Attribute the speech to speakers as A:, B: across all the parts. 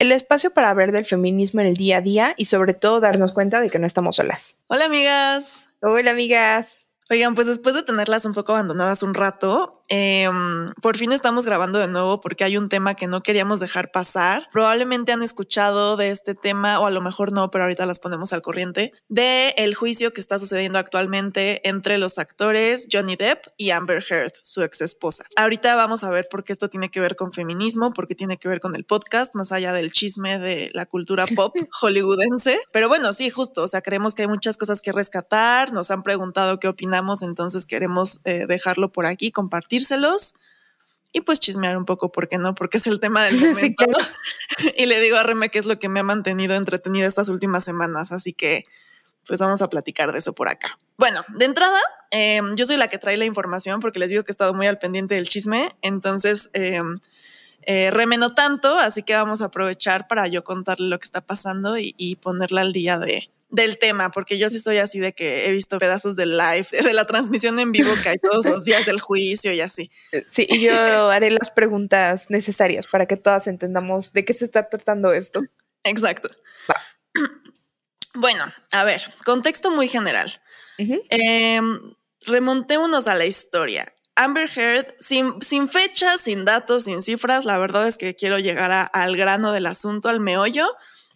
A: El espacio para hablar del feminismo en el día a día y sobre todo darnos cuenta de que no estamos solas.
B: Hola, amigas.
A: Hola, amigas.
B: Oigan, pues después de tenerlas un poco abandonadas un rato, em, por fin estamos grabando de nuevo porque hay un tema que no queríamos dejar pasar. Probablemente han escuchado de este tema, o a lo mejor no, pero ahorita las ponemos al corriente, de el juicio que está sucediendo actualmente entre los actores Johnny Depp y Amber Heard, su ex esposa. Ahorita vamos a ver por qué esto tiene que ver con feminismo, porque tiene que ver con el podcast, más allá del chisme de la cultura pop hollywoodense. Pero bueno, sí, justo, o sea, creemos que hay muchas cosas que rescatar, nos han preguntado qué opinamos, entonces queremos eh, dejarlo por aquí, y pues chismear un poco, ¿por qué no? Porque es el tema del momento.
A: Sí, claro.
B: y le digo a Reme que es lo que me ha mantenido entretenida estas últimas semanas, así que pues vamos a platicar de eso por acá. Bueno, de entrada, eh, yo soy la que trae la información porque les digo que he estado muy al pendiente del chisme, entonces eh, eh, Reme no tanto, así que vamos a aprovechar para yo contarle lo que está pasando y, y ponerla al día de, del tema, porque yo sí soy así de que he visto pedazos del live, de la transmisión en vivo que hay todos los días del juicio y así.
A: Sí, y yo haré las preguntas necesarias para que todas entendamos de qué se está tratando esto.
B: Exacto.
A: Va.
B: Bueno, a ver, contexto muy general. Eh, remontémonos a la historia. Amber Heard, sin, sin fechas, sin datos, sin cifras, la verdad es que quiero llegar a- al grano del asunto, al meollo.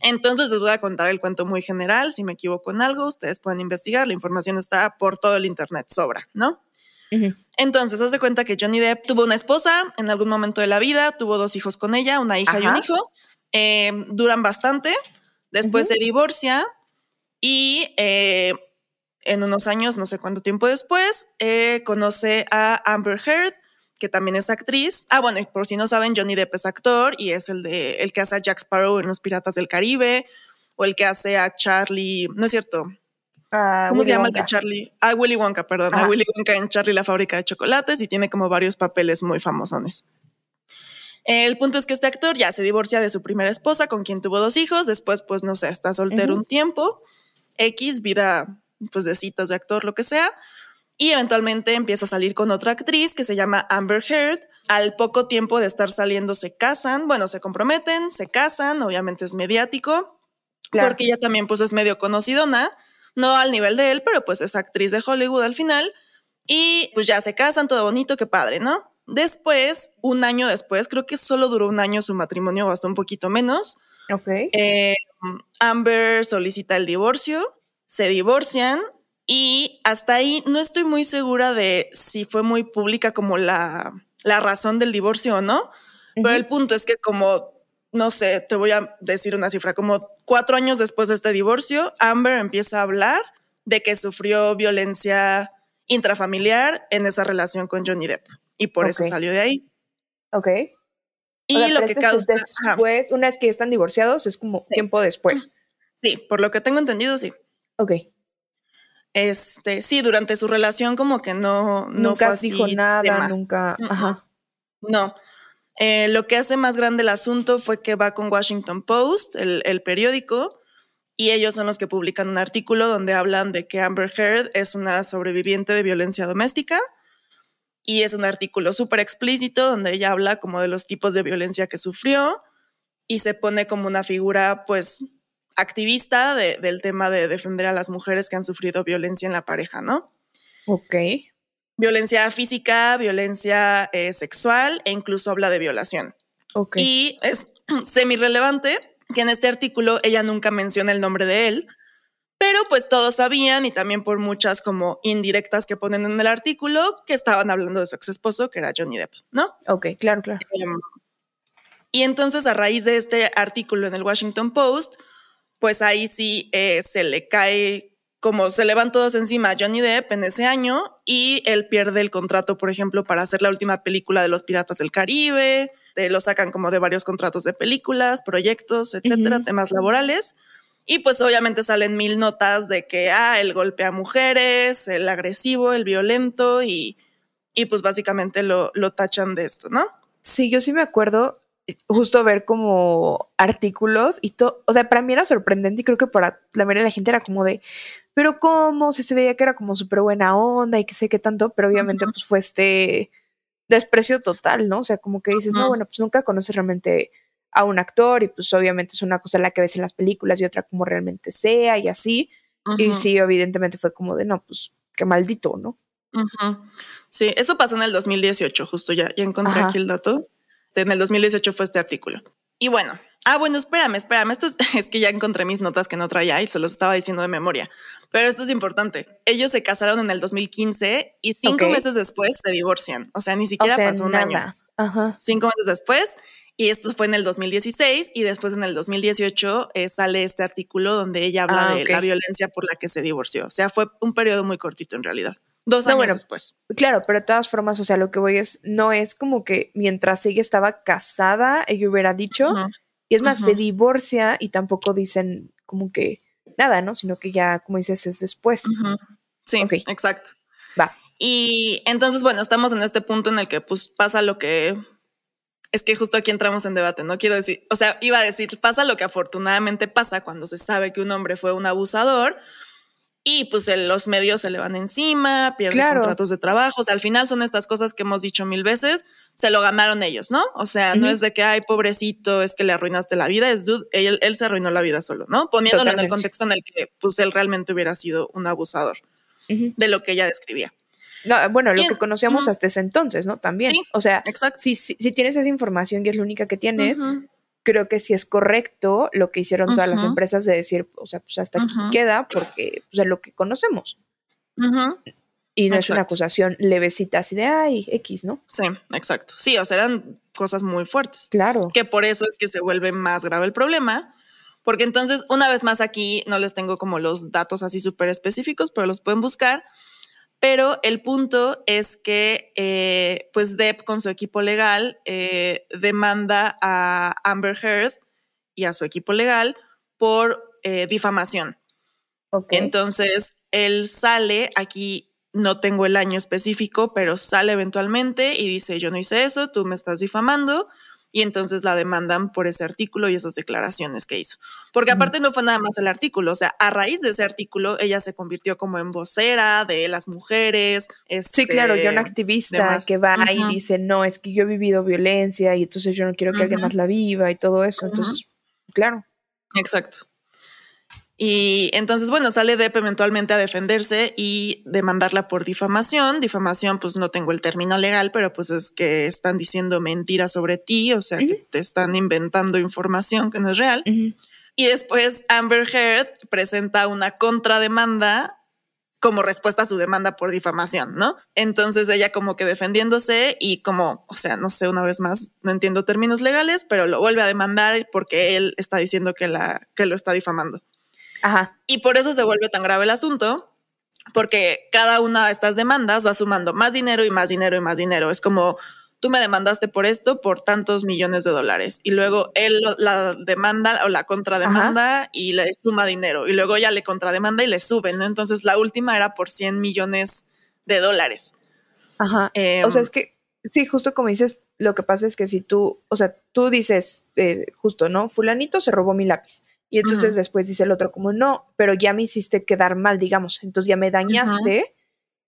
B: Entonces les voy a contar el cuento muy general. Si me equivoco en algo, ustedes pueden investigar. La información está por todo el Internet, sobra, ¿no? Entonces, haz de cuenta que Johnny Depp tuvo una esposa en algún momento de la vida, tuvo dos hijos con ella, una hija y un hijo. Eh, duran bastante. Después se divorcia y eh, en unos años, no sé cuánto tiempo después, eh, conoce a Amber Heard, que también es actriz. Ah, bueno, y por si no saben, Johnny Depp es actor y es el, de, el que hace a Jack Sparrow en Los Piratas del Caribe o el que hace a Charlie, no es cierto,
A: Ah,
B: ¿Cómo
A: Willy
B: se llama el de Charlie? Ah, Willy Wonka, perdón. A. Willy Wonka en Charlie la fábrica de chocolates y tiene como varios papeles muy famosones. El punto es que este actor ya se divorcia de su primera esposa con quien tuvo dos hijos. Después, pues no sé, está soltero un tiempo. X, vida pues de citas de actor, lo que sea. Y eventualmente empieza a salir con otra actriz que se llama Amber Heard. Al poco tiempo de estar saliendo se casan, bueno, se comprometen, se casan, obviamente es mediático
A: Claro.
B: porque ella también pues es medio conocidona, no al nivel de él, pero pues es actriz de Hollywood al final, y pues ya se casan, todo bonito, qué padre, ¿no? Después, un año después, creo que solo duró un año su matrimonio, o hasta un poquito menos,
A: Ok.
B: eh, Amber solicita el divorcio, se divorcian y hasta ahí no estoy muy segura de si fue muy pública como la, la razón del divorcio o no, pero el punto es que como, no sé, te voy a decir una cifra, como cuatro años después de este divorcio, Amber empieza a hablar de que sufrió violencia intrafamiliar en esa relación con Johnny Depp y por eso salió de ahí.
A: Ok.
B: Y
A: O sea,
B: lo que
A: este es
B: causa...
A: Después, una vez que están divorciados, es como
B: Sí.
A: tiempo después.
B: Sí, por lo que tengo entendido, sí.
A: Ok.
B: Este, sí, durante su relación como que no, no
A: nunca
B: fue así
A: dijo nada,
B: tema.
A: nunca.
B: Mm.
A: Ajá.
B: No. Eh, lo que hace más grande el asunto fue que va con Washington Post, el, el periódico, y ellos son los que publican un artículo donde hablan de que Amber Heard es una sobreviviente de violencia doméstica. Y es un artículo súper explícito donde ella habla como de los tipos de violencia que sufrió y se pone como una figura, pues, activista de- del tema de defender a las mujeres que han sufrido violencia en la pareja, ¿no?
A: Ok.
B: Violencia física, violencia eh, sexual e incluso habla de violación.
A: Ok.
B: Y es semi relevante que en este artículo ella nunca menciona el nombre de él, pero pues todos sabían y también por muchas como indirectas que ponen en el artículo que estaban hablando de su ex esposo, que era Johnny Depp, ¿no?
A: ok, claro, claro.
B: Em, y entonces a raíz de este artículo en el Washington Post, pues ahí sí eh, se le cae, como se le van todos encima a Johnny Depp en ese año y él pierde el contrato, por ejemplo, para hacer la última película de los Piratas del Caribe, te lo sacan como de varios contratos de películas, proyectos, etcétera,
A: Ujú.
B: temas laborales. Y pues obviamente salen mil notas de que, ah, el golpe a mujeres, el agresivo, el violento y, y pues básicamente lo, lo tachan de esto, ¿no?
A: Sí, yo sí me acuerdo justo ver como artículos y todo, o sea, para mí era sorprendente y creo que para la mayoría de la gente era como de, pero cómo, si se veía que era como súper buena onda y que sé qué tanto, pero obviamente pues fue este desprecio total, ¿no? O sea, como que dices, no, bueno, pues nunca conoces realmente a un actor y pues obviamente es una cosa la que ves en las películas y otra como realmente sea y así. Y sí, evidentemente fue como de, no, pues qué maldito, ¿no?
B: Sí, eso pasó en el 2018, justo ya, ya encontré aquí el dato. En el 2018 fue este artículo. Y bueno, ah, bueno, espérame, espérame. Esto es, que ya encontré mis notas que no traía y se los estaba diciendo de memoria. Pero esto es importante. Ellos se casaron en el 2015 y cinco meses después se divorcian. O sea, ni siquiera pasó un año. Ajá. Cinco meses después. Y esto fue en el 2016 y después en el 2018 eh, sale este artículo donde ella habla ah, de la violencia por la que se divorció. O sea, fue un periodo muy cortito en realidad. Dos años después.
A: Claro, pero de todas formas, o sea, lo que voy es, no es como que mientras ella estaba casada, ella hubiera dicho, y es más, se divorcia y tampoco dicen como que nada, ¿no? Sino que ya, como dices, es después.
B: Sí, exacto. Va. Y entonces, bueno, estamos en este punto en el que pues pasa lo que es que justo aquí entramos en debate, no quiero decir, o sea, iba a decir, pasa lo que afortunadamente pasa cuando se sabe que un hombre fue un abusador, y pues los medios se le van encima, pierden contratos de trabajo. O sea, al final son estas cosas que hemos dicho mil veces, se lo ganaron ellos, ¿no? O sea, no es de que, ay, pobrecito, es que le arruinaste la vida, es dude, él, él se arruinó la vida solo, ¿no? Poniéndolo en el contexto en el que pues él realmente hubiera sido un abusador de lo que ella describía.
A: No, bueno, lo que conocíamos hasta ese entonces, ¿no? También. o sea, Si, si, tienes esa información y es la única que tienes, creo que sí es correcto lo que hicieron todas las empresas de decir, o sea, pues hasta aquí queda porque pues, es lo que conocemos. Y no es una acusación levecita así de, ay, X, ¿no?
B: Sí, exacto. Sí, o sea, eran cosas muy fuertes.
A: Claro.
B: Que por eso es que se vuelve más grave el problema. Porque entonces, una vez más aquí, no les tengo como los datos así súper específicos, pero los pueden buscar. Pero el punto es que, eh, pues, Depp con su equipo legal eh, demanda a Amber Heard y a su equipo legal por eh, difamación. Entonces, él sale, aquí no tengo el año específico, pero sale eventualmente y dice, yo no hice eso, tú me estás difamando y entonces la demandan por ese artículo y esas declaraciones que hizo. Porque aparte no fue nada más el artículo, o sea, a raíz de ese artículo ella se convirtió como en vocera de las mujeres.
A: sí, claro, yo una activista que va y dice, no, es que yo he vivido violencia y entonces yo no quiero que alguien más la viva y todo eso. Entonces, claro.
B: Exacto. Y entonces, bueno, sale Depp eventualmente a defenderse y demandarla por difamación. Difamación, pues no tengo el término legal, pero pues es que están diciendo mentiras sobre ti, o sea, que te están inventando información que no es real. Y después Amber Heard presenta una contrademanda como respuesta a su demanda por difamación, ¿no? Entonces ella como que defendiéndose y como, o sea, no sé, una vez más, no entiendo términos legales, pero lo vuelve a demandar porque él está diciendo que, la, que lo está difamando. Y por eso se vuelve tan grave el asunto, porque cada una de estas demandas va sumando más dinero y más dinero y más dinero. Es como, tú me demandaste por esto por tantos millones de dólares y luego él la demanda o la contrademanda y le suma dinero y luego ya le contrademanda y le sube, ¿no? Entonces la última era por 100 millones de dólares.
A: Ajá. o sea, em, es que, sí, justo como dices, lo que pasa es que si tú, o sea, tú dices, eh, justo, ¿no? Fulanito se robó mi lápiz. Y entonces después dice el otro como, no, pero ya me hiciste quedar mal, digamos, entonces ya me dañaste,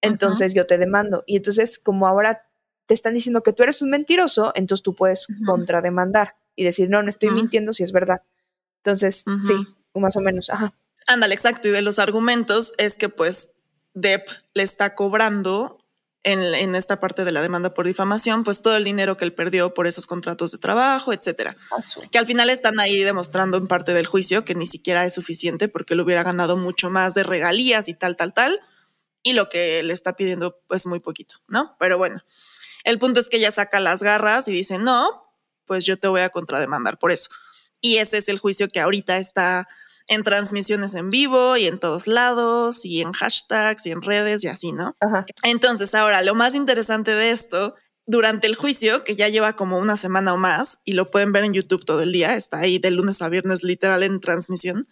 A: entonces yo te demando. Y entonces como ahora te están diciendo que tú eres un mentiroso, entonces tú puedes contrademandar y decir, no, no estoy mintiendo si es verdad. Entonces, sí, más o menos, ajá.
B: Ándale, exacto. Y de los argumentos es que pues Depp le está cobrando en, esta parte de la demanda por difamación, pues todo el dinero que él perdió por esos contratos de trabajo, etcétera. Que al final están ahí demostrando en parte del juicio que ni siquiera es suficiente porque él hubiera ganado mucho más de regalías y tal, tal, tal. Y lo que le está pidiendo, pues muy poquito, ¿no? Pero bueno, el punto es que ella saca las garras y dice, no, pues yo te voy a contrademandar por eso. Y ese es el juicio que ahorita está en transmisiones en vivo y en todos lados y en hashtags y en redes y así, ¿no? Entonces, ahora, lo más interesante de esto, durante el juicio, que ya lleva como una semana o más, y lo pueden ver en YouTube todo el día, está ahí de lunes a viernes literal en transmisión,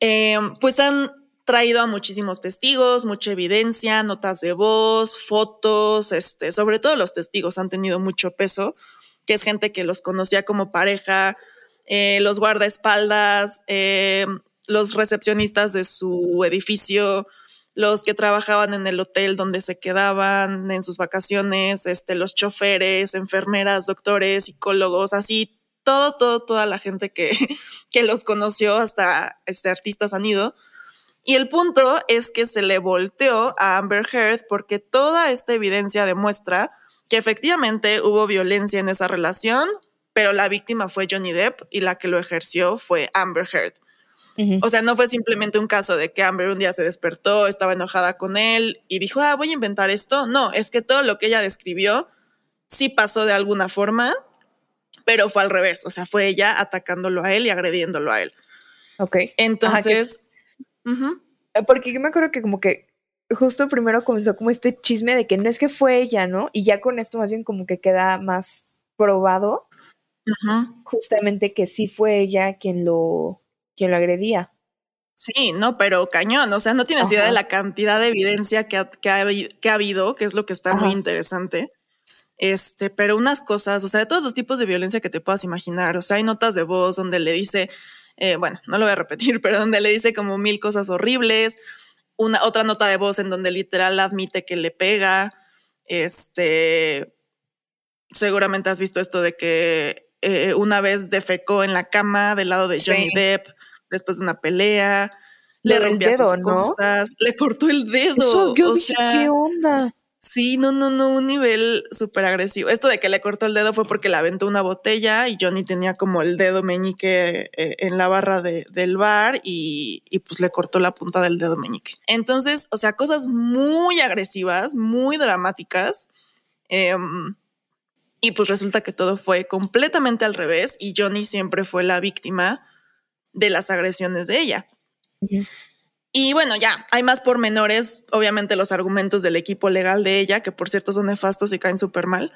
B: eh, pues han traído a muchísimos testigos, mucha evidencia, notas de voz, fotos, este, sobre todo los testigos han tenido mucho peso, que es gente que los conocía como pareja, eh, los guardaespaldas, eh, los recepcionistas de su edificio, los que trabajaban en el hotel donde se quedaban en sus vacaciones, este, los choferes, enfermeras, doctores, psicólogos, así, todo, todo, toda la gente que, que los conoció, hasta este, artistas han ido. Y el punto es que se le volteó a Amber Heard porque toda esta evidencia demuestra que efectivamente hubo violencia en esa relación, pero la víctima fue Johnny Depp y la que lo ejerció fue Amber Heard. O sea, no fue simplemente un caso de que Amber un día se despertó, estaba enojada con él y dijo, ah, voy a inventar esto. No, es que todo lo que ella describió sí pasó de alguna forma, pero fue al revés. O sea, fue ella atacándolo a él y agrediéndolo a él.
A: Ok.
B: Entonces,
A: porque yo me acuerdo que como que justo primero comenzó como este chisme de que no es que fue ella, ¿no? Y ya con esto más bien como que queda más probado justamente que sí fue ella quien lo, quien lo agredía.
B: Sí, no, pero cañón, o sea, no tienes idea de la cantidad de evidencia que ha, que ha, habido, que es lo que está muy interesante. Este, pero unas cosas, o sea, de todos los tipos de violencia que te puedas imaginar, o sea, hay notas de voz donde le dice, eh, bueno, no lo voy a repetir, pero donde le dice como mil cosas horribles, una otra nota de voz en donde literal admite que le pega, este, seguramente has visto esto de que eh, una vez defecó en la cama del lado de Johnny Depp después de una pelea, le rompía sus cosas, le cortó el dedo.
A: yo dije, ¿qué onda?
B: Sí, no, no, no, un nivel súper agresivo. Esto de que le cortó el dedo fue porque le aventó una botella y Johnny tenía como el dedo meñique eh, en la barra del bar y, pues le cortó la punta del dedo meñique. Entonces, o sea, cosas muy agresivas, muy dramáticas. Em, y pues resulta que todo fue completamente al revés y Johnny siempre fue la víctima de las agresiones de ella. Y bueno, ya, hay más pormenores, obviamente los argumentos del equipo legal de ella, que por cierto son nefastos y caen súper mal,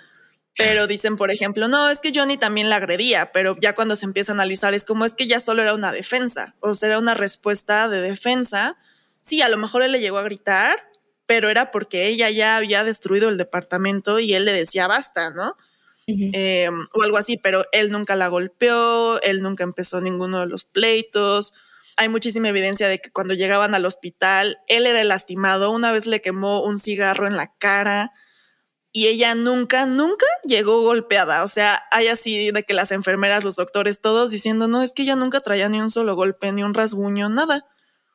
B: pero dicen, por ejemplo, no, es que Johnny también la agredía, pero ya cuando se empieza a analizar es como es que ya solo era una defensa, o sea, era una respuesta de defensa. Sí, a lo mejor él le llegó a gritar, pero era porque ella ya había destruido el departamento y él le decía basta, ¿no? Em, o algo así, pero él nunca la golpeó, él nunca empezó ninguno de los pleitos hay muchísima evidencia de que cuando llegaban al hospital, él era el lastimado, una vez le quemó un cigarro en la cara y ella nunca, nunca llegó golpeada. O sea, hay así de que las enfermeras, los doctores, todos diciendo, no, es que ella nunca traía ni un solo golpe, ni un rasguño, nada.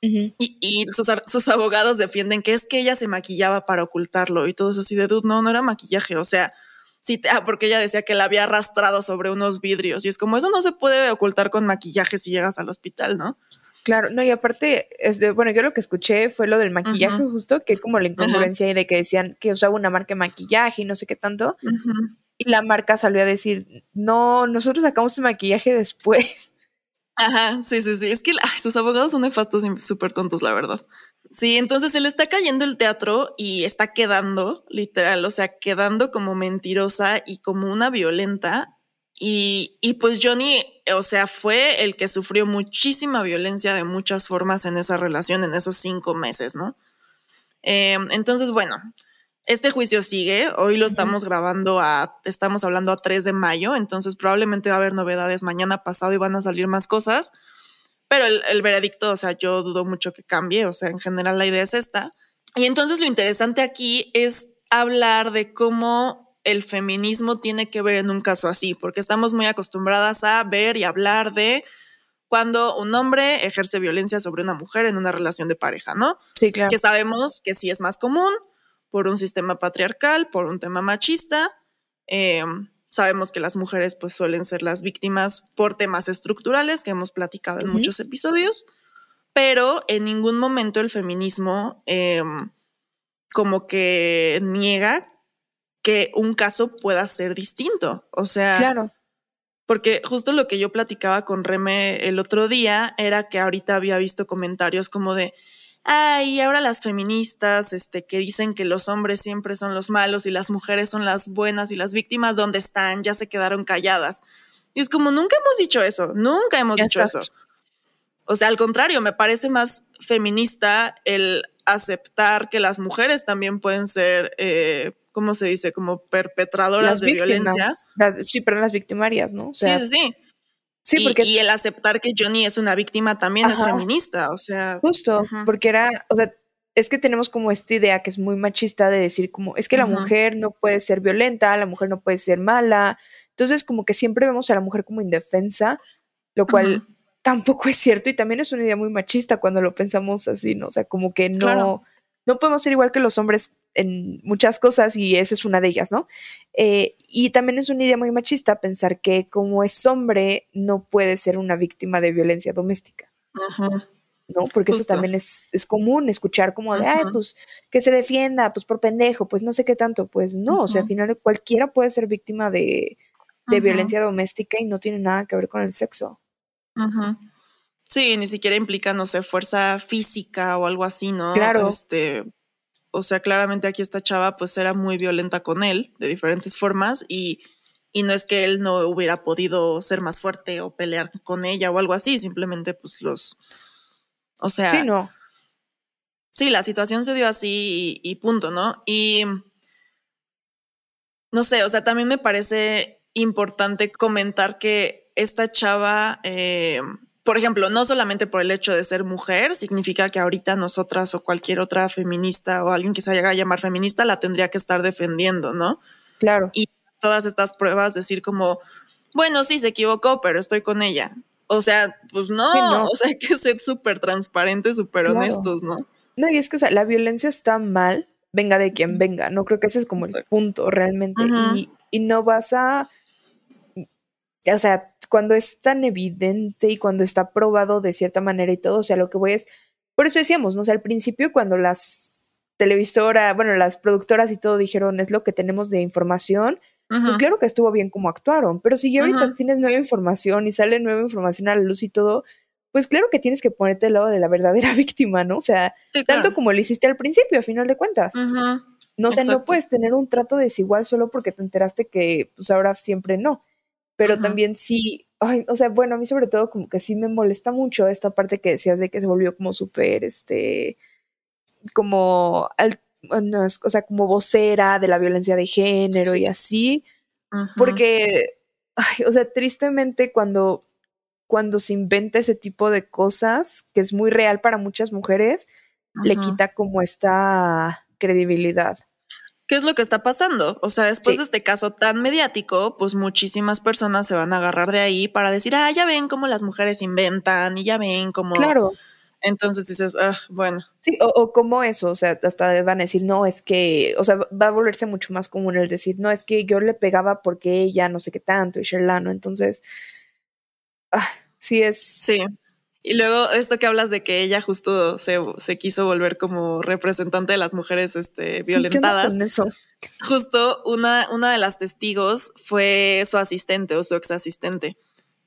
B: Y, sus, abogados defienden que es que ella se maquillaba para ocultarlo y todos así de, dude, no, no era maquillaje. O sea, sí, ah, porque ella decía que la había arrastrado sobre unos vidrios y es como eso no se puede ocultar con maquillaje si llegas al hospital, ¿no?
A: Claro, no, y aparte, bueno, yo lo que escuché fue lo del maquillaje, justo, que como la incongruencia de que decían que usaba una marca de maquillaje y no sé qué tanto. Y la marca salió a decir, no, nosotros sacamos el maquillaje después.
B: Ajá, sí, sí, sí. Es que sus abogados son nefastos y súper tontos, la verdad. Sí, entonces se le está cayendo el teatro y está quedando, literal, o sea, quedando como mentirosa y como una violenta y, y, pues Johnny, o sea, fue el que sufrió muchísima violencia de muchas formas en esa relación, en esos cinco meses, ¿no? Em, entonces, bueno, este juicio sigue. Hoy lo estamos grabando a, estamos hablando a 3 de mayo, entonces probablemente va a haber novedades mañana pasado y van a salir más cosas. Pero el, el veredicto, o sea, yo dudo mucho que cambie, o sea, en general la idea es esta. Y entonces lo interesante aquí es hablar de cómo el feminismo tiene que ver en un caso así, porque estamos muy acostumbradas a ver y hablar de cuando un hombre ejerce violencia sobre una mujer en una relación de pareja, ¿no?
A: Sí, claro.
B: Que sabemos que sí es más común por un sistema patriarcal, por un tema machista. Eh, sabemos que las mujeres pues suelen ser las víctimas por temas estructurales que hemos platicado en muchos episodios, pero en ningún momento el feminismo eh, como que niega que un caso pueda ser distinto. O sea,
A: claro.
B: Porque justo lo que yo platicaba con Reme el otro día era que ahorita había visto comentarios como de, ay, ahora las feministas, este, que dicen que los hombres siempre son los malos y las mujeres son las buenas y las víctimas, ¿dónde están? Ya se quedaron calladas. Y es como, nunca hemos dicho eso, nunca hemos dicho eso. O sea, al contrario, me parece más feminista el aceptar que las mujeres también pueden ser, eh, ¿cómo se dice? Como perpetradoras de violencia.
A: sí, pero las victimarias, ¿no?
B: sí, sí, sí. Sí, y, porque... y el aceptar que Johnny es una víctima también es feminista, o sea.
A: Justo, porque era, o sea, es que tenemos como esta idea que es muy machista de decir como, es que la mujer no puede ser violenta, la mujer no puede ser mala. Entonces, como que siempre vemos a la mujer como indefensa, lo cual tampoco es cierto y también es una idea muy machista cuando lo pensamos así, ¿no? O sea, como que no, no podemos ser igual que los hombres en muchas cosas y esa es una de ellas, ¿no? Eh, y también es una idea muy machista pensar que como es hombre no puede ser una víctima de violencia doméstica. ¿no? Porque eso también es, es, común escuchar como de, ay, pues que se defienda, pues por pendejo, pues no sé qué tanto, pues no, o sea, al final cualquiera puede ser víctima de, de violencia doméstica y no tiene nada que ver con el sexo.
B: Sí, ni siquiera implica, no sé, fuerza física o algo así, ¿no?
A: Claro.
B: Este, o sea, claramente aquí esta chava pues era muy violenta con él de diferentes formas y, y no es que él no hubiera podido ser más fuerte o pelear con ella o algo así, simplemente pues los, o sea...
A: Sí, no.
B: Sí, la situación se dio así y, y punto, ¿no? Y no sé, o sea, también me parece importante comentar que esta chava, eh, por ejemplo, no solamente por el hecho de ser mujer, significa que ahorita nosotras o cualquier otra feminista o alguien que se haya a llamar feminista la tendría que estar defendiendo, ¿no?
A: Claro.
B: Y todas estas pruebas decir como, bueno, sí, se equivocó, pero estoy con ella. O sea, pues no, o sea, hay que ser súper transparentes, súper honestos, ¿no?
A: No, y es que, o sea, la violencia está mal, venga de quien venga, no creo que ese es como el punto realmente. y, y no vas a, o sea, cuando es tan evidente y cuando está probado de cierta manera y todo, o sea, lo que voy es, por eso decíamos, ¿no? O sea, al principio cuando las televisoras, bueno, las productoras y todo dijeron, es lo que tenemos de información, pues claro que estuvo bien como actuaron, pero si ya ahorita tienes nueva información y sale nueva información a la luz y todo, pues claro que tienes que ponerte al lado de la verdadera víctima, ¿no? O sea, tanto como lo hiciste al principio, a final de cuentas. No, o sea, no puedes tener un trato desigual solo porque te enteraste que pues ahora siempre no pero también sí, ay, o sea, bueno, a mí sobre todo como que sí me molesta mucho esta parte que decías de que se volvió como súper, este, como, al, no, o sea, como vocera de la violencia de género y así, porque, ay, o sea, tristemente cuando, cuando se inventa ese tipo de cosas, que es muy real para muchas mujeres, le quita como esta credibilidad.
B: ¿Qué es lo que está pasando? O sea, después de este caso tan mediático, pues muchísimas personas se van a agarrar de ahí para decir, ah, ya ven cómo las mujeres inventan y ya ven cómo...
A: Claro.
B: Entonces dices, ah, bueno.
A: Sí, o, o, como eso, o sea, hasta van a decir, no, es que, o sea, va a volverse mucho más común el decir, no, es que yo le pegaba porque ella no sé qué tanto y Sherlano, entonces, ah, sí es.
B: Sí. Y luego esto que hablas de que ella justo se, quiso volver como representante de las mujeres este, violentadas. Justo una, una de las testigos fue su asistente o su ex asistente.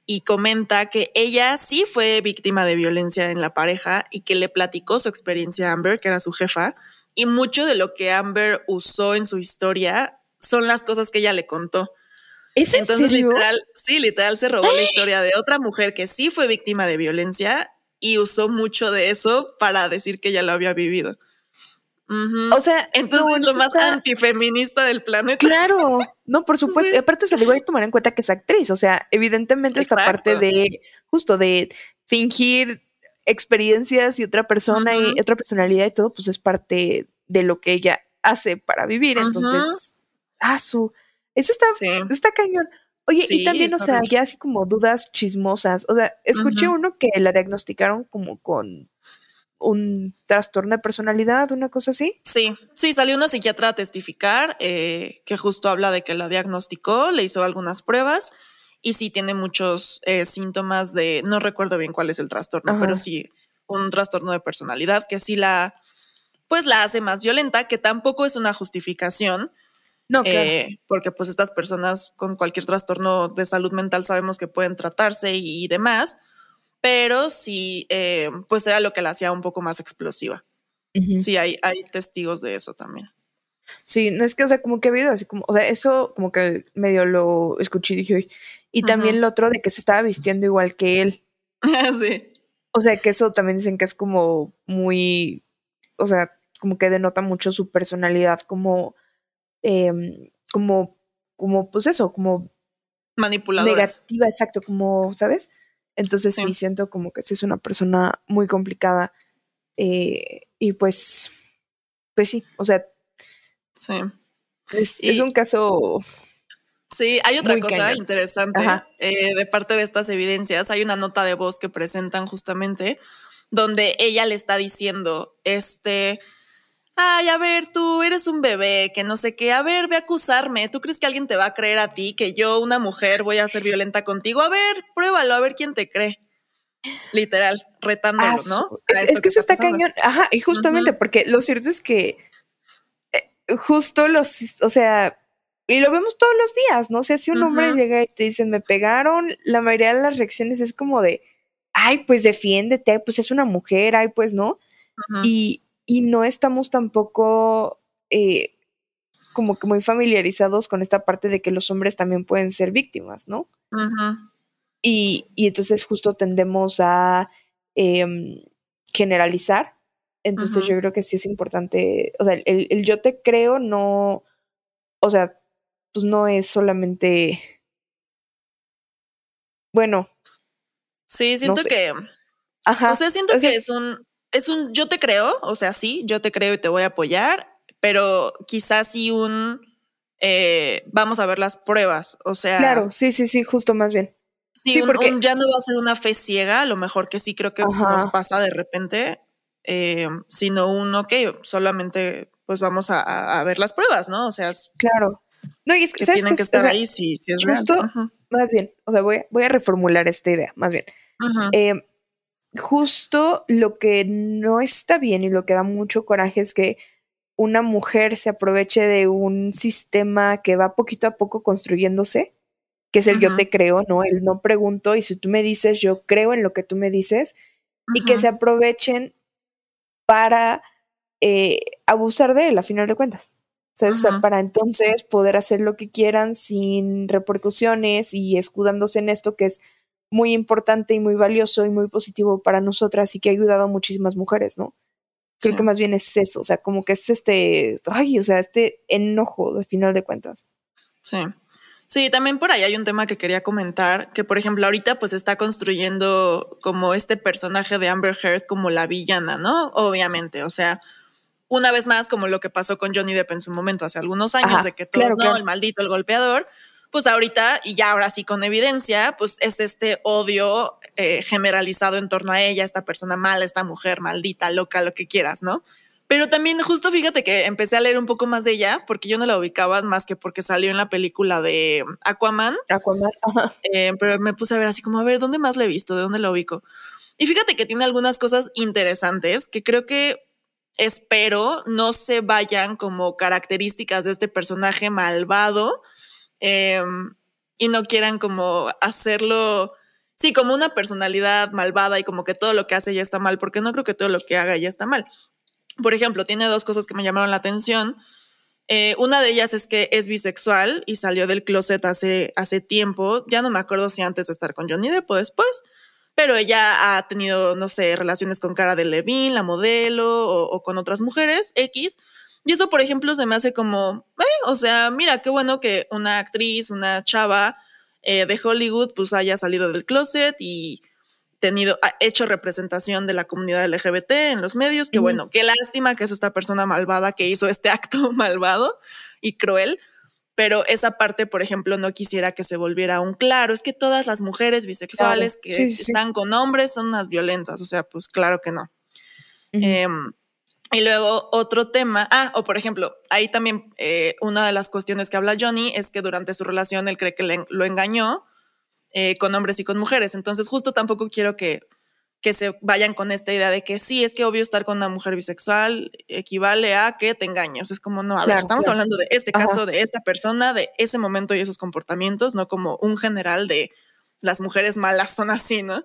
B: Y comenta que ella sí fue víctima de violencia en la pareja y que le platicó su experiencia a Amber, que era su jefa. Y mucho de lo que Amber usó en su historia son las cosas que ella le contó.
A: Entonces,
B: literal, sí, literal se robó la historia de otra mujer que sí fue víctima de violencia y usó mucho de eso para decir que ya lo había vivido.
A: O sea,
B: entonces es lo más antifeminista del planeta.
A: Claro, no, por supuesto. Y aparte, o sea, digo, hay que tomar en cuenta que es actriz. O sea, evidentemente esta parte de justo de fingir experiencias y otra persona y otra personalidad y todo, pues es parte de lo que ella hace para vivir. Entonces, ah, su eso está, está cañón. Oye, y también, o sea, ya así como dudas chismosas. O sea, escuché uno que la diagnosticaron como con un trastorno de personalidad, una cosa así.
B: Sí, sí, salió una psiquiatra a testificar eh, que justo habla de que la diagnosticó, le hizo algunas pruebas y sí tiene muchos eh, síntomas de, no recuerdo bien cuál es el trastorno, pero sí un trastorno de personalidad que sí la, pues la hace más violenta, que tampoco es una justificación
A: no, eh,
B: porque pues estas personas con cualquier trastorno de salud mental sabemos que pueden tratarse y, demás, pero sí, eh, pues era lo que la hacía un poco más explosiva. Sí, hay, hay testigos de eso también.
A: Sí, no es que, o sea, como que ha habido así como, o sea, eso como que medio lo escuché y dije, y también lo otro de que se estaba vistiendo igual que él.
B: sí.
A: O sea, que eso también dicen que es como muy, o sea, como que denota mucho su personalidad como, em, como, como, pues eso, como
B: manipuladora.
A: Negativa, exacto, como, ¿sabes? Entonces sí, siento como que sí es una persona muy complicada. Eh, y pues, pues sí, o sea.
B: Sí.
A: Es, un caso.
B: Sí, hay otra cosa interesante eh, de parte de estas evidencias. Hay una nota de voz que presentan justamente donde ella le está diciendo, este, ay, a ver, tú eres un bebé, que no sé qué, a ver, ve a acusarme, ¿tú crees que alguien te va a creer a ti que yo, una mujer, voy a ser violenta contigo? A ver, pruébalo, a ver quién te cree. Literal, retándolo, ah, ¿no?
A: Es, que, eso está, cañón. Ajá, y justamente porque lo cierto es que eh, justo los, o sea, y lo vemos todos los días, ¿no? O sea, si un hombre llega y te dice, me pegaron, la mayoría de las reacciones es como de, ay, pues defiéndete, pues es una mujer, ay, pues no. Y, y no estamos tampoco eh, como que muy familiarizados con esta parte de que los hombres también pueden ser víctimas, ¿no? y, y, entonces justo tendemos a em, generalizar. Entonces yo creo que sí es importante, o sea, el, yo te creo no, o sea, pues no es solamente, bueno.
B: Sí, siento que... Ajá. O sea, siento que es un, es un yo te creo, o sea, sí, yo te creo y te voy a apoyar, pero quizás sí un eh, vamos a ver las pruebas, o sea.
A: Claro, sí, sí, sí, justo más bien.
B: Sí, porque ya no va a ser una fe ciega, a lo mejor que sí creo que nos pasa de repente, eh, sino un, ok, solamente pues vamos a, ver las pruebas, ¿no? O sea,
A: claro. No, y es que,
B: tienen que, estar ahí si, si es justo,
A: Más bien, o sea, voy, voy a reformular esta idea, más bien justo lo que no está bien y lo que da mucho coraje es que una mujer se aproveche de un sistema que va poquito a poco construyéndose, que es el yo te creo, ¿no? El no pregunto y si tú me dices, yo creo en lo que tú me dices, y que se aprovechen para eh, abusar de él, a final de cuentas. O sea, para entonces poder hacer lo que quieran sin repercusiones y escudándose en esto que es muy importante y muy valioso y muy positivo para nosotras y que ha ayudado a muchísimas mujeres, ¿no? Creo que más bien es eso, o sea, como que es este, ay, o sea, este enojo al final de cuentas.
B: Sí. Sí, también por ahí hay un tema que quería comentar, que por ejemplo ahorita pues está construyendo como este personaje de Amber Heard como la villana, ¿no? Obviamente, o sea, una vez más como lo que pasó con Johnny Depp en su momento hace algunos años, de que todo no, el maldito, el golpeador, pues ahorita, y ya ahora sí con evidencia, pues es este odio eh, generalizado en torno a ella, esta persona mala, esta mujer maldita, loca, lo que quieras, ¿no? Pero también justo fíjate que empecé a leer un poco más de ella porque yo no la ubicaba más que porque salió en la película de Aquaman.
A: Aquaman, ajá.
B: Eh, pero me puse a ver así como, a ver, ¿dónde más la he visto? ¿De dónde la ubico? Y fíjate que tiene algunas cosas interesantes que creo que espero no se vayan como características de este personaje malvado, Em, y no quieran como hacerlo, sí, como una personalidad malvada y como que todo lo que hace ya está mal, porque no creo que todo lo que haga ya está mal. Por ejemplo, tiene dos cosas que me llamaron la atención. Eh, una de ellas es que es bisexual y salió del closet hace, hace tiempo. Ya no me acuerdo si antes de estar con Johnny Depp o después, pero ella ha tenido, no sé, relaciones con Cara de Levine, la modelo, o, o con otras mujeres, X. Y eso, por ejemplo, se me hace como, eh, o sea, mira, qué bueno que una actriz, una chava eh, de Hollywood, pues haya salido del closet y tenido, ha hecho representación de la comunidad LGBT en los medios. Qué bueno, qué lástima que es esta persona malvada que hizo este acto malvado y cruel. Pero esa parte, por ejemplo, no quisiera que se volviera un claro. Es que todas las mujeres bisexuales que están con hombres son unas violentas. O sea, pues claro que no. Y luego otro tema, ah, o por ejemplo, ahí también eh, una de las cuestiones que habla Johnny es que durante su relación él cree que lo engañó eh, con hombres y con mujeres. Entonces justo tampoco quiero que, que se vayan con esta idea de que sí, es que obvio estar con una mujer bisexual equivale a que te engañes. Es como, no, a ver, estamos hablando de este caso, de esta persona, de ese momento y esos comportamientos, no como un general de las mujeres malas son así, ¿no?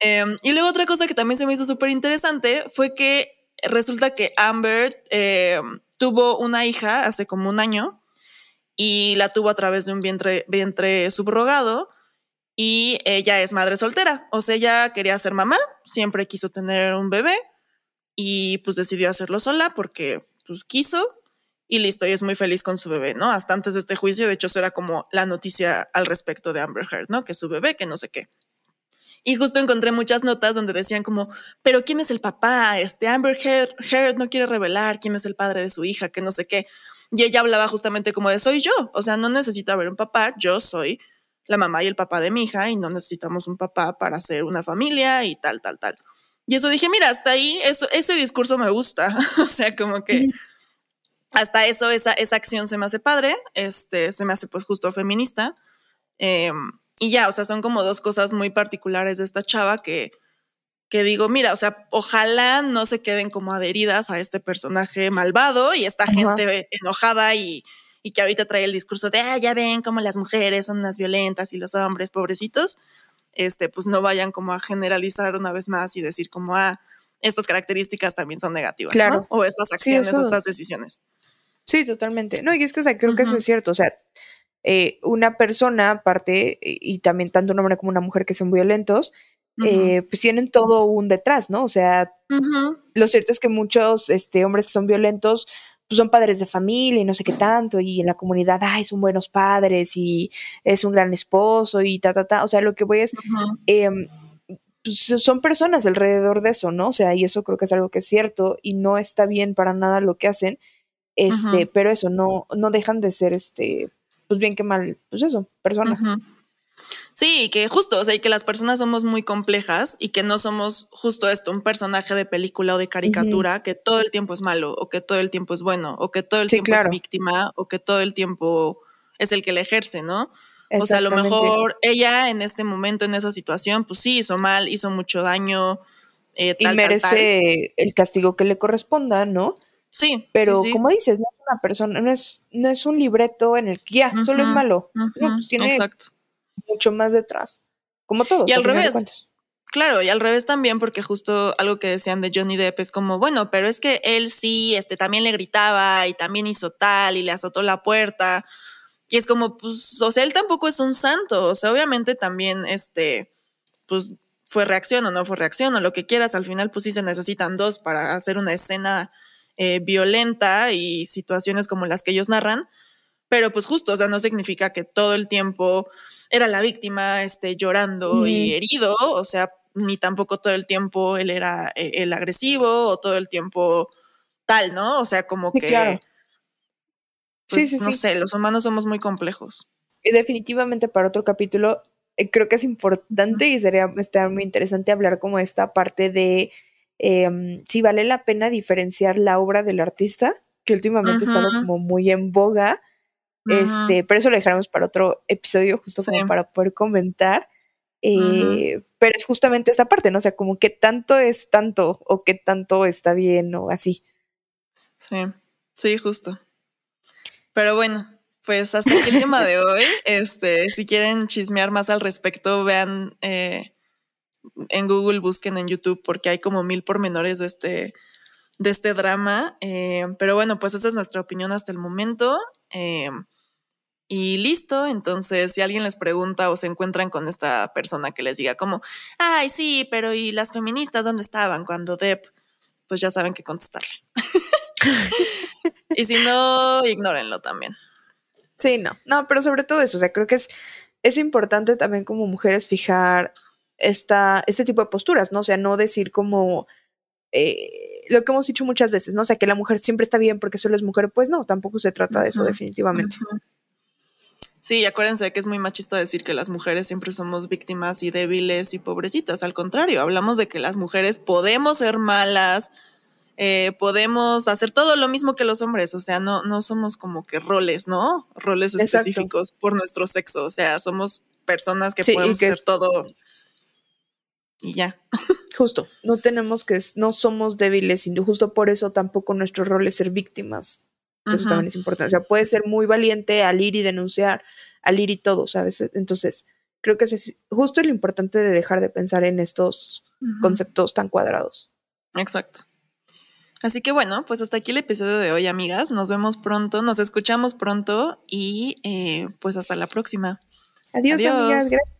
B: Em, y luego otra cosa que también se me hizo súper interesante fue que resulta que Amber eh, tuvo una hija hace como un año y la tuvo a través de un vientre, vientre subrogado y ella es madre soltera, o sea, ella quería ser mamá, siempre quiso tener un bebé y pues decidió hacerlo sola porque pues quiso y listo, y es muy feliz con su bebé, ¿no? Hasta antes de este juicio, de hecho, eso era como la noticia al respecto de Amber Heard, ¿no? Que su bebé, que no sé qué. Y justo encontré muchas notas donde decían como, pero ¿quién es el papá? Este Amber Heard no quiere revelar quién es el padre de su hija, que no sé qué. Y ella hablaba justamente como de soy yo, o sea, no necesito haber un papá, yo soy la mamá y el papá de mi hija y no necesitamos un papá para hacer una familia y tal, tal, tal. Y eso dije, mira, hasta ahí, eso, ese discurso me gusta. o sea, como que hasta eso, esa, esa acción se me hace padre, este, se me hace pues justo feminista. Em, y ya, o sea, son como dos cosas muy particulares de esta chava que, que digo, mira, o sea, ojalá no se queden como adheridas a este personaje malvado y esta gente enojada y, y que ahorita trae el discurso de, ah, ya ven como las mujeres son unas violentas y los hombres pobrecitos, este, pues no vayan como a generalizar una vez más y decir como, ah, estas características también son negativas, claro. O estas acciones o estas decisiones.
A: Sí, totalmente. No, y es que, o sea, creo que eso es cierto, o sea, eh, una persona, aparte, y también tanto un hombre como una mujer que son violentos, eh, pues tienen todo un detrás, ¿no? O sea, lo cierto es que muchos este, hombres que son violentos pues son padres de familia y no sé qué tanto, y en la comunidad, ay, son buenos padres y es un gran esposo y ta, ta, ta. O sea, lo que voy es, pues, son personas alrededor de eso, ¿no? O sea, y eso creo que es algo que es cierto y no está bien para nada lo que hacen, este, pero eso, no, no dejan de ser, este, pues bien que mal, pues eso, personas.
B: Sí, que justo, o sea, y que las personas somos muy complejas y que no somos justo esto, un personaje de película o de caricatura que todo el tiempo es malo o que todo el tiempo es bueno o que todo el tiempo es víctima o que todo el tiempo es el que le ejerce, ¿no? O sea, a lo mejor ella en este momento, en esa situación, pues sí, hizo mal, hizo mucho daño.
A: Eh, y merece el castigo que le corresponda, ¿no?
B: Sí.
A: Pero como dices, no es una persona, no es, no es un libreto en el que ya, solo es malo. Pues tiene Exacto mucho más detrás, como todo.
B: Y al revés. Claro, y al revés también, porque justo algo que decían de Johnny Depp es como, bueno, pero es que él sí, este, también le gritaba y también hizo tal y le azotó la puerta. Y es como, pues, o sea, él tampoco es un santo. O sea, obviamente también, este, pues, fue reacción o no fue reacción o lo que quieras. Al final, pues sí se necesitan dos para hacer una escena eh, violenta y situaciones como las que ellos narran. Pero pues justo, o sea, no significa que todo el tiempo era la víctima este, llorando y herido, o sea, ni tampoco todo el tiempo él era eh, el agresivo o todo el tiempo tal, ¿no? O sea, como que... Claro. sí, pues, sí, no sé, los humanos somos muy complejos.
A: Y definitivamente para otro capítulo eh, creo que es importante y sería estar muy interesante hablar como esta parte de em, si vale la pena diferenciar la obra del artista, que últimamente ha estado como muy en boga, este, pero eso lo dejaremos para otro episodio, justo como para poder comentar. Eh, pero es justamente esta parte, ¿no? O sea, como que tanto es tanto o que tanto está bien o así.
B: Sí, sí, justo. Pero bueno, pues hasta aquí el tema de hoy. Este, si quieren chismear más al respecto, vean eh, en Google, busquen en YouTube, porque hay como mil pormenores de este, de este drama. Eh, pero bueno, pues esa es nuestra opinión hasta el momento. Y listo, entonces si alguien les pregunta o se encuentran con esta persona que les diga como, ay, sí, pero ¿y las feministas dónde estaban cuando Deb? Pues ya saben qué contestarle. y si no, ignórenlo también.
A: Sí, no, no, pero sobre todo eso, o sea, creo que es, es importante también como mujeres fijar esta, este tipo de posturas, ¿no? O sea, no decir como eh, lo que hemos dicho muchas veces, ¿no? O sea, que la mujer siempre está bien porque solo es mujer, pues no, tampoco se trata de eso, definitivamente.
B: Sí, acuérdense que es muy machista decir que las mujeres siempre somos víctimas y débiles y pobrecitas. Al contrario, hablamos de que las mujeres podemos ser malas, eh, podemos hacer todo lo mismo que los hombres. O sea, no, no somos como que roles, ¿no? Roles específicos por nuestro sexo. O sea, somos personas que podemos hacer todo y ya.
A: Justo, no tenemos que, no somos débiles, y justo por eso tampoco nuestro rol es ser víctimas. Eso también es importante. O sea, puede ser muy valiente al ir y denunciar, al ir y todo, ¿sabes? Entonces, creo que es justo lo importante de dejar de pensar en estos conceptos tan cuadrados.
B: Exacto. Así que bueno, pues hasta aquí el episodio de hoy, amigas. Nos vemos pronto, nos escuchamos pronto y eh, pues hasta la próxima.
A: Adiós, amigas. Gracias.